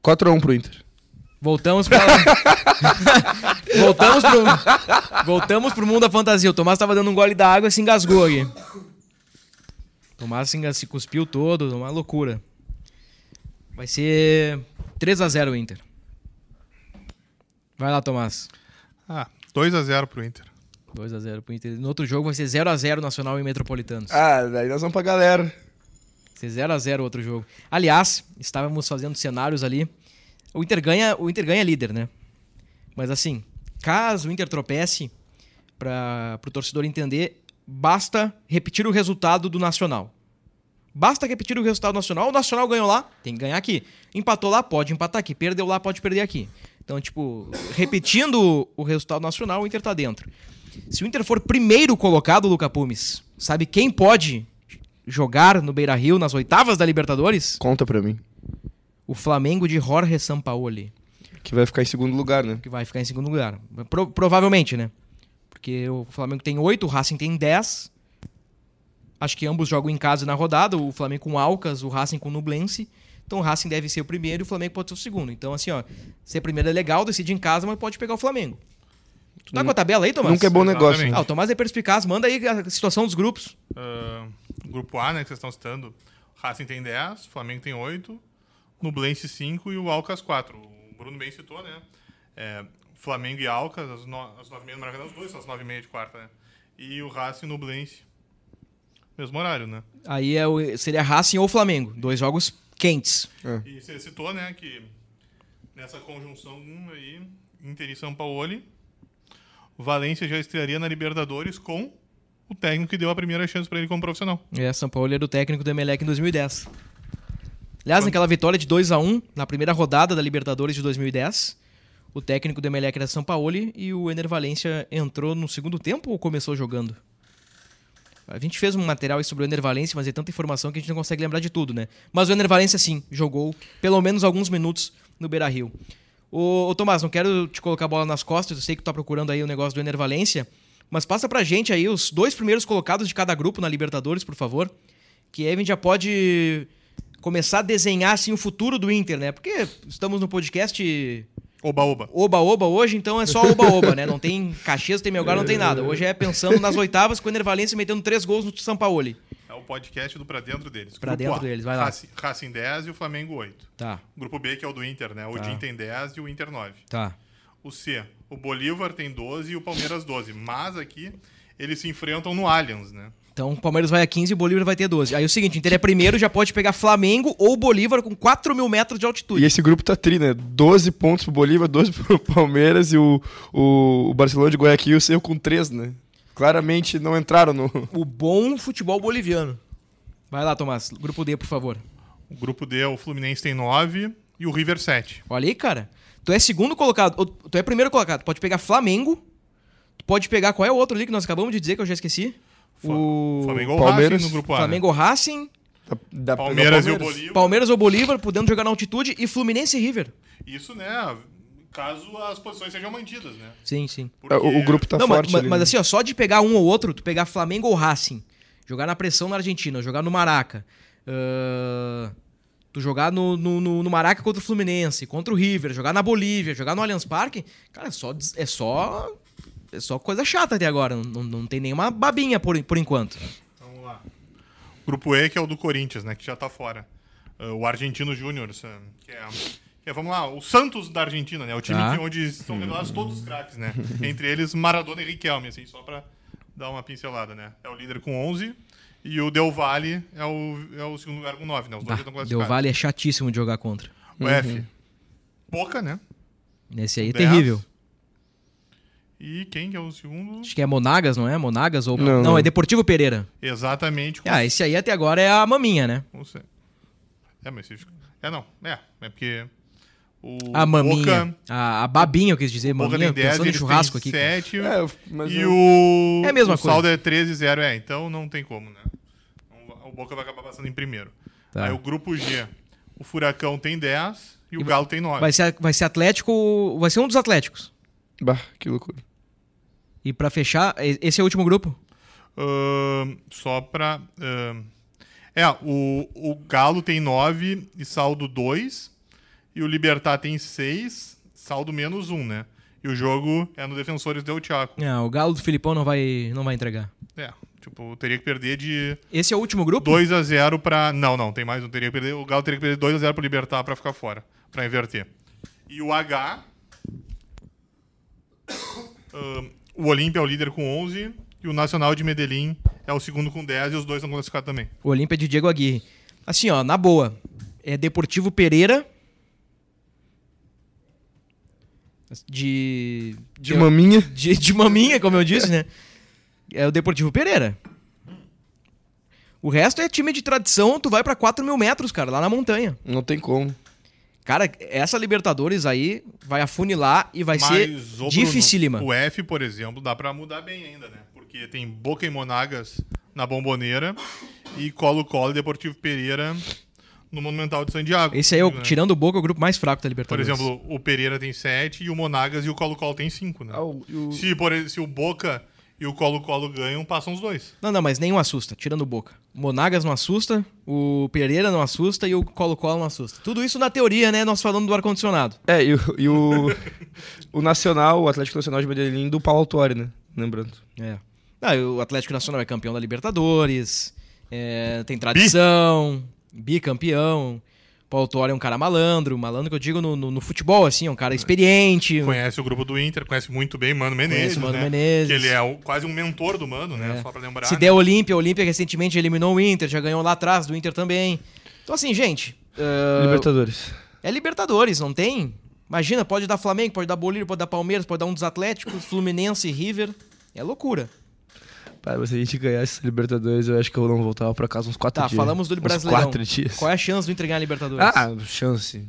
4x1 pro Inter. Voltamos pra. (laughs) voltamos pro. Voltamos pro mundo da fantasia. O Tomás tava dando um gole da água e se engasgou aqui. O Tomás se, engas- se cuspiu todo, uma loucura. Vai ser 3x0 o Inter. Vai lá, Tomás. Ah, 2x0 pro Inter. 2x0 pro Inter. No outro jogo vai ser 0x0 Nacional e Metropolitanos. Ah, daí nós vamos pra galera. Vai ser 0x0 o outro jogo. Aliás, estávamos fazendo cenários ali. O Inter ganha, o Inter ganha líder, né? Mas assim, caso o Inter tropece, para o torcedor entender, basta repetir o resultado do Nacional. Basta repetir o resultado do Nacional. O Nacional ganhou lá, tem que ganhar aqui. Empatou lá, pode empatar aqui. Perdeu lá, pode perder aqui. Então, tipo, repetindo o resultado nacional, o Inter tá dentro. Se o Inter for primeiro colocado, Luca Pumes, sabe quem pode jogar no Beira Rio nas oitavas da Libertadores? Conta pra mim. O Flamengo de Jorge Sampaoli, Que vai ficar em segundo lugar, né? que vai ficar em segundo lugar. Pro- provavelmente, né? Porque o Flamengo tem oito, o Racing tem 10. Acho que ambos jogam em casa na rodada, o Flamengo com Alcas, o Racing com Nublense. Então o Racing deve ser o primeiro e o Flamengo pode ser o segundo. Então, assim, ó, ser primeiro é legal, decide em casa, mas pode pegar o Flamengo. Tu tá com a tabela aí, Tomás? Nunca é bom negócio. Exatamente. Ah, o Tomás é perspicaz, manda aí a situação dos grupos. Ah, grupo A, né, que vocês estão citando. Racing tem 10, Flamengo tem 8, Nublense 5 e o Alcas 4. O Bruno bem citou, né? É, Flamengo e Alcas, às, às 9h30 do Maracanã, os dois são às 9h30 de quarta, né? E o Racing e Nublense. Mesmo horário, né? Aí é o- seria Racing ou Flamengo. Dois jogos quentes. E você citou, né, que nessa conjunção aí, Inter e São Paulo, o Valência já estrearia na Libertadores com o técnico que deu a primeira chance para ele como profissional. É, São Paulo era o técnico do Emelec em 2010. Aliás, naquela vitória de 2 a 1 na primeira rodada da Libertadores de 2010, o técnico do Emelec era São Paulo e o Ener Valência entrou no segundo tempo ou começou jogando? A gente fez um material sobre o Ener Valência, mas é tanta informação que a gente não consegue lembrar de tudo, né? Mas o Ener Valência, sim, jogou pelo menos alguns minutos no Beira-Rio. Ô, ô, Tomás, não quero te colocar a bola nas costas, eu sei que tu tá procurando aí o negócio do Ener Valência, mas passa pra gente aí os dois primeiros colocados de cada grupo na Libertadores, por favor. Que aí a gente já pode começar a desenhar assim o futuro do Inter, né? Porque estamos no podcast Oba-oba. oba-oba hoje, então é só oba-oba, né? Não tem Caxias, tem Melgar, não tem nada. Hoje é pensando nas oitavas com o Ener Valência metendo três gols no São Paulo. É o podcast do Pra Dentro deles. Pra Grupo dentro A, deles, vai lá. Racing, Racing 10 e o Flamengo 8. Tá, Grupo B, que é o do Inter, né? O Tá. DIN tem 10 e o Inter 9. tá. O C, o Bolívar tem 12 e o Palmeiras 12. Mas aqui eles se enfrentam no Allianz, né? Então o Palmeiras vai a 15 e o Bolívar vai ter 12. Aí é o seguinte, o Inter é primeiro, já pode pegar Flamengo ou Bolívar com 4 mil metros de altitude. E esse grupo tá tri, né? 12 pontos pro Bolívar, 12 (laughs) pro Palmeiras e o, o, o Barcelona de Guayaquil saiu com 3, né? Claramente não entraram no. O bom futebol boliviano. Vai lá, Tomás. Grupo D, por favor. O grupo D, o Fluminense tem 9 e o River 7. Olha aí, cara. Tu é segundo colocado. Tu é primeiro colocado. Tu pode pegar Flamengo. Tu pode pegar. Qual é o outro ali que nós acabamos de dizer que eu já esqueci? O Flamengo ou Palmeiras, Racing no grupo A. né? Flamengo ou Racing, Da, da- Palmeiras, da e o Bolívar. Palmeiras ou Bolívar, podendo jogar na altitude, e Fluminense e River. Isso, né? Caso as posições sejam mantidas, né? Sim, sim. É, O, o grupo tá Não, mas- forte. mas, ali, mas né? assim, ó, só de pegar um ou outro, tu pegar Flamengo ou Racing, jogar na pressão na Argentina, jogar no Maraca, ah, tu jogar no, no, no- no Maraca contra o Fluminense, contra o River, jogar na Bolívia, jogar no Allianz Parque, cara, é só, é só, é só coisa chata até agora. Não, não tem nenhuma babinha por, por enquanto. Vamos lá. Grupo E, que é o do Corinthians, né? Que já tá fora. Uh, o Argentino Júnior, uh, que é, é, vamos lá, o Santos da Argentina, né? O time que- onde estão revelados todos os craques, né? (laughs) Entre eles, Maradona e Riquelme, assim, só pra dar uma pincelada, né? É o líder com 11 e o Del Valle é o, é o segundo lugar com 9, né? Os dois Bah, estão classificados. Vale é chatíssimo de jogar contra. O F, Boca, né? Nesse aí é 10. terrível. E quem que é o segundo? Acho que é Monagas, não é? Monagas ou. Não, Não, não. é Deportivo Pereira. Exatamente. Com Ah, esse aí até agora é a maminha, né? Não sei. É, mas... se- É, não. É, é porque... O A maminha. Boca, A, a babinha, eu quis dizer. o Boca Maminha, tem 10 pensando e em churrasco aqui. cara. 7 É, mas e eu- o, É a mesma o coisa. saldo é 13-0, é. Então não tem como, né? O Boca vai acabar passando em primeiro. Tá. Aí o grupo G, o Furacão tem 10 e o Galo tem 9. Vai ser, vai ser Atlético. Vai ser um dos Atléticos. Bah, que loucura. E pra fechar, esse é o último grupo? Ahn, só pra... ahn, é, o, o Galo tem 9 e saldo 2. E o Libertar tem 6, saldo menos 1, né? E o jogo é no Defensores del Chaco. É, o Galo do Filipão não vai, não vai entregar. É, tipo, teria que perder de Esse é o último grupo? 2 a 0 pra. Não, não, tem mais, não teria que perder. O Galo teria que perder 2 a 0 pro Libertar pra ficar fora, pra inverter. E o H. o Olímpia é o líder com 11 e o Nacional de Medellín é o segundo com 10 e os dois estão classificados também. O Olímpia de Diego Aguirre. Assim, ó, na boa. É Deportivo Pereira. De. De maminha. De, de maminha, como eu disse, né? É o Deportivo Pereira. O resto é time de tradição, tu vai pra 4 mil metros, cara, lá na montanha. Não tem como. Cara, essa Libertadores aí vai afunilar e vai Mas, ser dificílima. O F, por exemplo, dá pra mudar bem ainda, né? Porque tem Boca e Monagas na Bomboneira e Colo-Colo e Deportivo Pereira no Monumental de Santiago. Esse aí, é o, né? tirando o Boca, é o grupo mais fraco da Por Libertadores. exemplo, o Pereira tem 7 e o Monagas e o Colo-Colo tem 5, né? Ah, o- o- Se, por, se o Boca e o Colo-Colo ganham, passam os dois. Não, não, mas nenhum assusta, tirando o Boca. O Monagas não assusta, o Pereira não assusta e o Colo-Colo não assusta. Tudo isso na teoria, né? Nós falando do ar-condicionado. É, e o, e o, o Nacional, o Atlético Nacional de Medellín do Paulo Autuori, né? Lembrando. É. Ah, o Atlético Nacional é campeão da Libertadores, é, tem tradição, bicampeão. Paulo Autuori é um cara malandro, malandro que eu digo no, no- no futebol, assim, é um cara experiente. Conhece o grupo do Inter, conhece muito bem Mano Menezes, Conhece o Mano né? Menezes. Que ele é o- quase um mentor do Mano, né? É. Só pra lembrar. Se né? der Olímpia, o Olímpia recentemente eliminou o Inter, já ganhou lá atrás do Inter também. Então, assim, gente. ah, Libertadores. É Libertadores, não tem? Imagina, pode dar Flamengo, pode dar Bolívar, pode dar Palmeiras, pode dar um dos Atléticos, Fluminense, River. É loucura. Mas se a gente ganhasse essa Libertadores, eu acho que eu não voltava pra casa uns quatro Tá, dias. falamos do Uns Brasileirão. quatro dias. Qual é a chance do Inter ganhar a Libertadores? Ah, chance.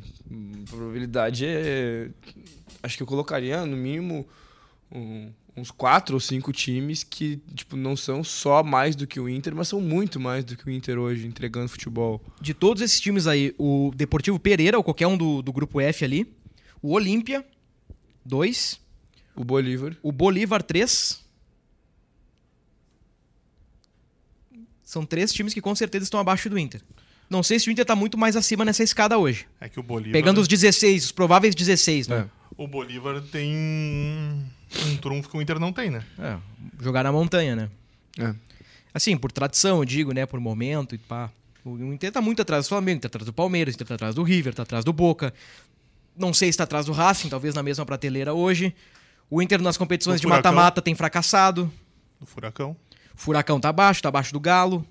Probabilidade é. Acho que eu colocaria no mínimo um- uns quatro ou cinco times que, tipo, não são só mais do que o Inter, mas são muito mais do que o Inter hoje, entregando futebol. De todos esses times aí, o Deportivo Pereira, ou qualquer um do, do grupo F ali, o Olímpia, 2, O Bolívar. o Bolívar, 3. São três times que com certeza estão abaixo do Inter. Não sei se o Inter tá muito mais acima nessa escada hoje. É que o Bolívar. Pegando os 16, os prováveis 16, né? O Bolívar tem um trunfo que o Inter não tem, né? É, jogar na montanha, né? É. Assim, por tradição, eu digo, né? Por momento e pá. O Inter tá muito atrás do Flamengo, tá atrás do Palmeiras, tá atrás do River, tá atrás do Boca. Não sei se tá atrás do Racing, talvez na mesma prateleira hoje. O Inter nas competições O de mata-mata tem fracassado. Do Furacão. Furacão tá abaixo, tá abaixo do Galo.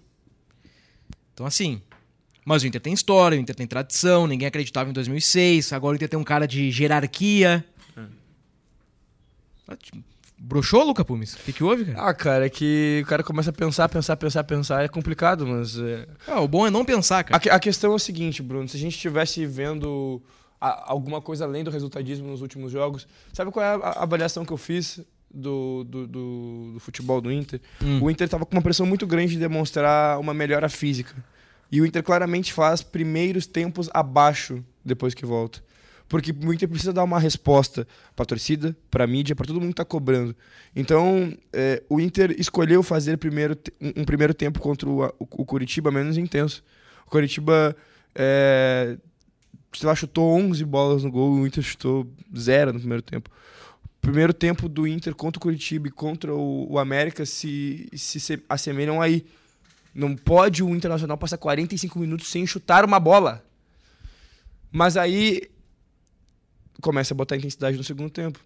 Então, assim. Mas o Inter tem história, o Inter tem tradição, ninguém acreditava em 2006. Agora o Inter tem um cara de jerarquia. Ah, tipo, Broxou, Luca Pumes? O que, que houve, cara? Ah, cara, é que o cara começa a pensar, pensar, pensar, pensar, é complicado, mas. é, Ah, o bom é não pensar, A, cara. que- a questão é o seguinte, Bruno, se a gente estivesse vendo a- alguma coisa além do resultadismo nos últimos jogos, sabe qual é a, a avaliação que eu fiz do, do, do- do futebol do Inter? Hum. O Inter estava com uma pressão muito grande de demonstrar uma melhora física. E o Inter claramente faz primeiros tempos abaixo depois que volta. Porque o Inter precisa dar uma resposta para a torcida, para a mídia, para todo mundo que está cobrando. Então, é, o Inter escolheu fazer primeiro um, um primeiro tempo contra o, o, o Curitiba menos intenso. O Curitiba, é, sei lá, chutou 11 bolas no gol, o Inter chutou zero no primeiro tempo. Primeiro tempo do Inter contra o Curitiba e contra o, o América se, se, se assemelham aí. Não pode o Internacional passar 45 minutos sem chutar uma bola. Mas aí começa a botar intensidade no segundo tempo.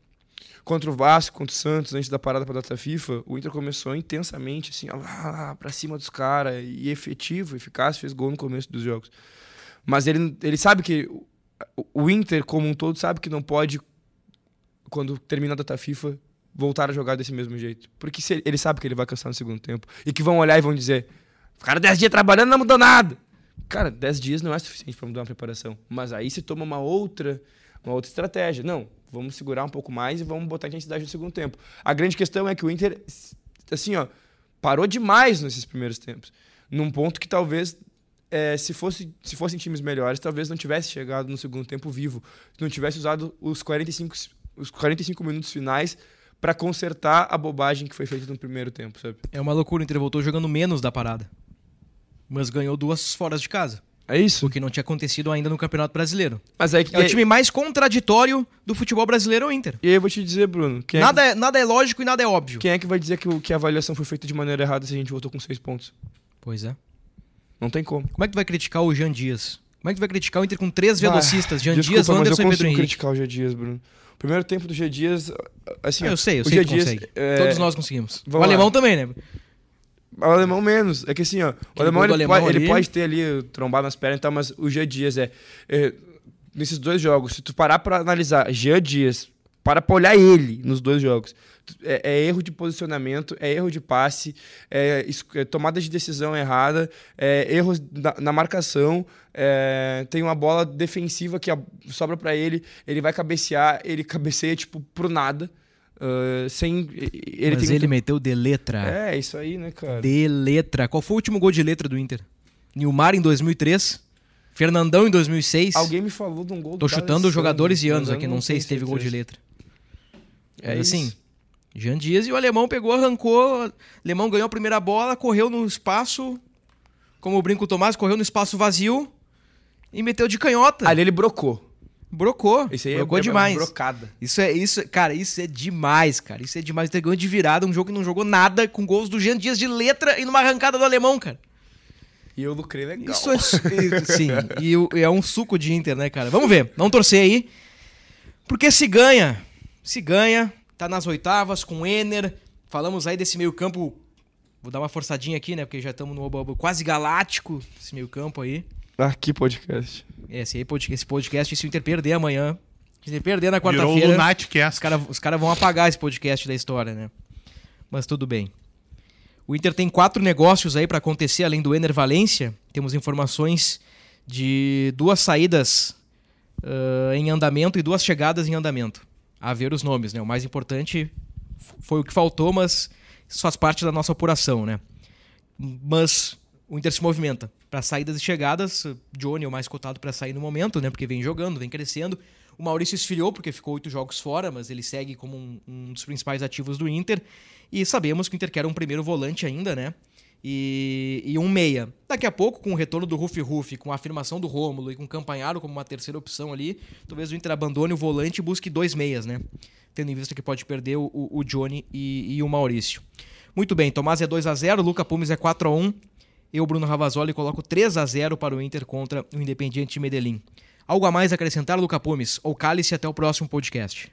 Contra o Vasco, contra o Santos, antes da parada para data FIFA, o Inter começou intensamente, assim, lá pra cima dos caras, e efetivo, eficaz, fez gol no começo dos jogos. Mas ele, ele sabe que o Inter, como um todo, sabe que não pode, quando termina a data FIFA, voltar a jogar desse mesmo jeito. Porque ele, ele sabe que ele vai cansar no segundo tempo. E que vão olhar e vão dizer: Ficaram 10 dias trabalhando não mudou nada. Cara, 10 dias não é suficiente para mudar uma preparação. Mas aí se toma uma outra, uma outra estratégia. Não, vamos segurar um pouco mais e vamos botar intensidade no segundo tempo. A grande questão é que o Inter, assim, ó, parou demais nesses primeiros tempos. Num ponto que talvez, é, se, fosse, se fossem times melhores, talvez não tivesse chegado no segundo tempo vivo. Não tivesse usado os 45, os 45 minutos finais para consertar a bobagem que foi feita no primeiro tempo, sabe? É uma loucura, o Inter voltou jogando menos da parada. Mas ganhou duas fora de casa. É isso. O que não tinha acontecido ainda no Campeonato Brasileiro. Mas aí, que- É o time mais contraditório do futebol brasileiro, é o Inter. E aí eu vou te dizer, Bruno. Quem, Nada é, é, nada é lógico e nada é óbvio. que, quem é que vai dizer que, que a avaliação foi feita de maneira errada se a gente voltou com seis pontos? Pois é. Não tem como. Como é que tu vai criticar o Jean Dias? Como é que tu vai criticar o Inter com três Ah, velocistas? Jean Desculpa, Dias, Wanderson e Pedro Henrique. criticar o G Dias, Bruno. O primeiro tempo do G Dias, assim, Ah, eu sei, eu o sei que Dias, consegue. é, Todos nós conseguimos. O vamos lá. alemão também, né? O alemão menos. É que assim, ó, o alemão, ele, alemão pode, ele pode ter ali trombado nas pernas e tal, mas o G Dias é, é, Nesses dois jogos, se tu parar pra analisar Jean Dias, para pra olhar ele nos dois jogos. É, é erro de posicionamento, é erro de passe, é, é tomada de decisão errada, é erros na, na marcação. É, tem uma bola defensiva que sobra pra ele, ele vai cabecear, ele cabeceia tipo pro nada. ah, sem. Ele Mas tem ele meteu de letra. É, isso aí, né, cara? De letra. Qual foi o último gol de letra do Inter? Nilmar em 2003. Fernandão em 2006. Alguém me falou de um gol do Tô chutando D'Alessandro, jogadores e anos aqui, não, sei se teve gol de letra. É Mas assim, isso. Jean Dias e o alemão pegou, arrancou. O alemão ganhou a primeira bola, correu no espaço. Como o brinco Tomás, correu no espaço vazio e meteu de canhota. Ali ele brocou. Brocou. Esse aí brocou é, demais. É uma brocada. Isso é, isso, cara, isso é demais, cara. Isso é demais. Ter ganho de virada, um jogo que não jogou nada, com gols do Jean Dias de letra e numa arrancada do alemão, cara. E eu lucrei legal. Isso é. Sim, e o- é um suco de Inter, né, cara? Vamos ver, vamos torcer aí. Porque se ganha, se ganha, tá nas oitavas com o Ener. Falamos aí desse meio-campo. Vou dar uma forçadinha aqui, né? Porque já estamos no quase galáctico, esse meio-campo aí. Ah, que podcast. Esse, esse podcast, se o Inter perder amanhã, se o Inter perder na quarta-feira. Os caras os cara vão apagar esse podcast da história, né? Mas tudo bem. O Inter tem quatro negócios aí pra acontecer, além do Ener Valência. Temos informações de duas saídas ah, em andamento e duas chegadas em andamento. A ver os nomes, né? O mais importante foi o que faltou, mas isso faz parte da nossa apuração, né? Mas o Inter se movimenta para saídas e chegadas. Johnny é o mais cotado para sair no momento, né? Porque vem jogando, vem crescendo. O Maurício esfriou porque ficou oito jogos fora, mas ele segue como um, um dos principais ativos do Inter. E sabemos que o Inter quer um primeiro volante ainda, né? E, e um meia. Daqui a pouco, com o retorno do Rufi Rufi, com a afirmação do Rômulo e com o Campanharo como uma terceira opção ali, talvez o Inter abandone o volante e busque dois meias, né? Tendo em vista que pode perder o, o- Johnny e, e o Maurício. Muito bem, Tomás é 2 a 0 Luca Pumes é 4 a 1 Eu, Bruno Ravazoli, coloco 3 a 0 para o Inter contra o Independiente Medellín. Algo a mais a acrescentar, Luca Pumes? Ou cale-se até o próximo podcast.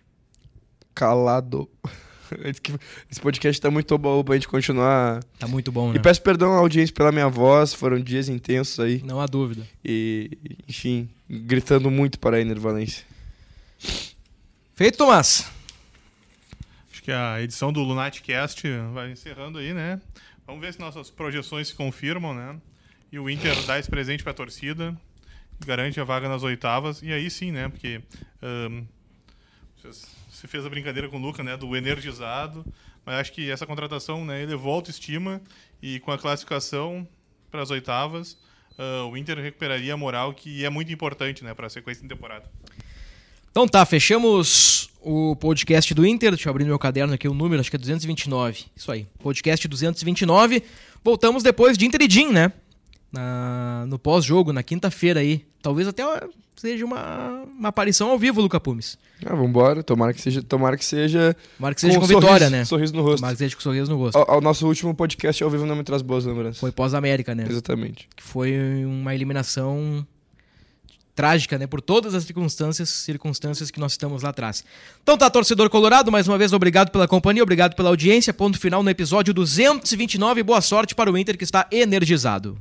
Calado. (laughs) Esse podcast tá muito bom pra gente continuar. Tá muito bom, né? E peço perdão à audiência pela minha voz, foram dias intensos aí. Não há dúvida. E, enfim, gritando muito para a Ener Valência. Feito, Tomás. Acho que a edição do Lunatcast vai encerrando aí, né? Vamos ver se nossas projeções se confirmam, né? E o Inter dá esse presente pra torcida, garante a vaga nas oitavas. E aí sim, né? Porque vocês- você fez a brincadeira com o Luca, né? Do energizado. Mas acho que essa contratação, né? Elevou a autoestima e com a classificação para as oitavas, ah, o Inter recuperaria a moral que é muito importante, né? Para a sequência de temporada. Então tá, fechamos o podcast do Inter. Deixa eu abrir no meu caderno aqui o número, acho que é 229. Isso aí, podcast 229. Voltamos depois de Inter e Jim, né? Na- no pós-jogo, na quinta-feira aí. Talvez até seja uma, uma aparição ao vivo, Luca Pumes. Ah, vambora. Tomara que seja, tomara que seja Tomara que seja com, vitória, sorriso, né? sorriso no rosto. Tomara que seja com sorriso no rosto. Ao, ao nosso último podcast ao vivo não me traz boas lembranças. Foi pós-América, né? Exatamente. que foi uma eliminação trágica, né? Por todas as circunstâncias, circunstâncias que nós estamos lá atrás. Então tá, torcedor colorado, mais uma vez obrigado pela companhia, obrigado pela audiência. Ponto final no episódio 229. Boa sorte para o Inter que está energizado.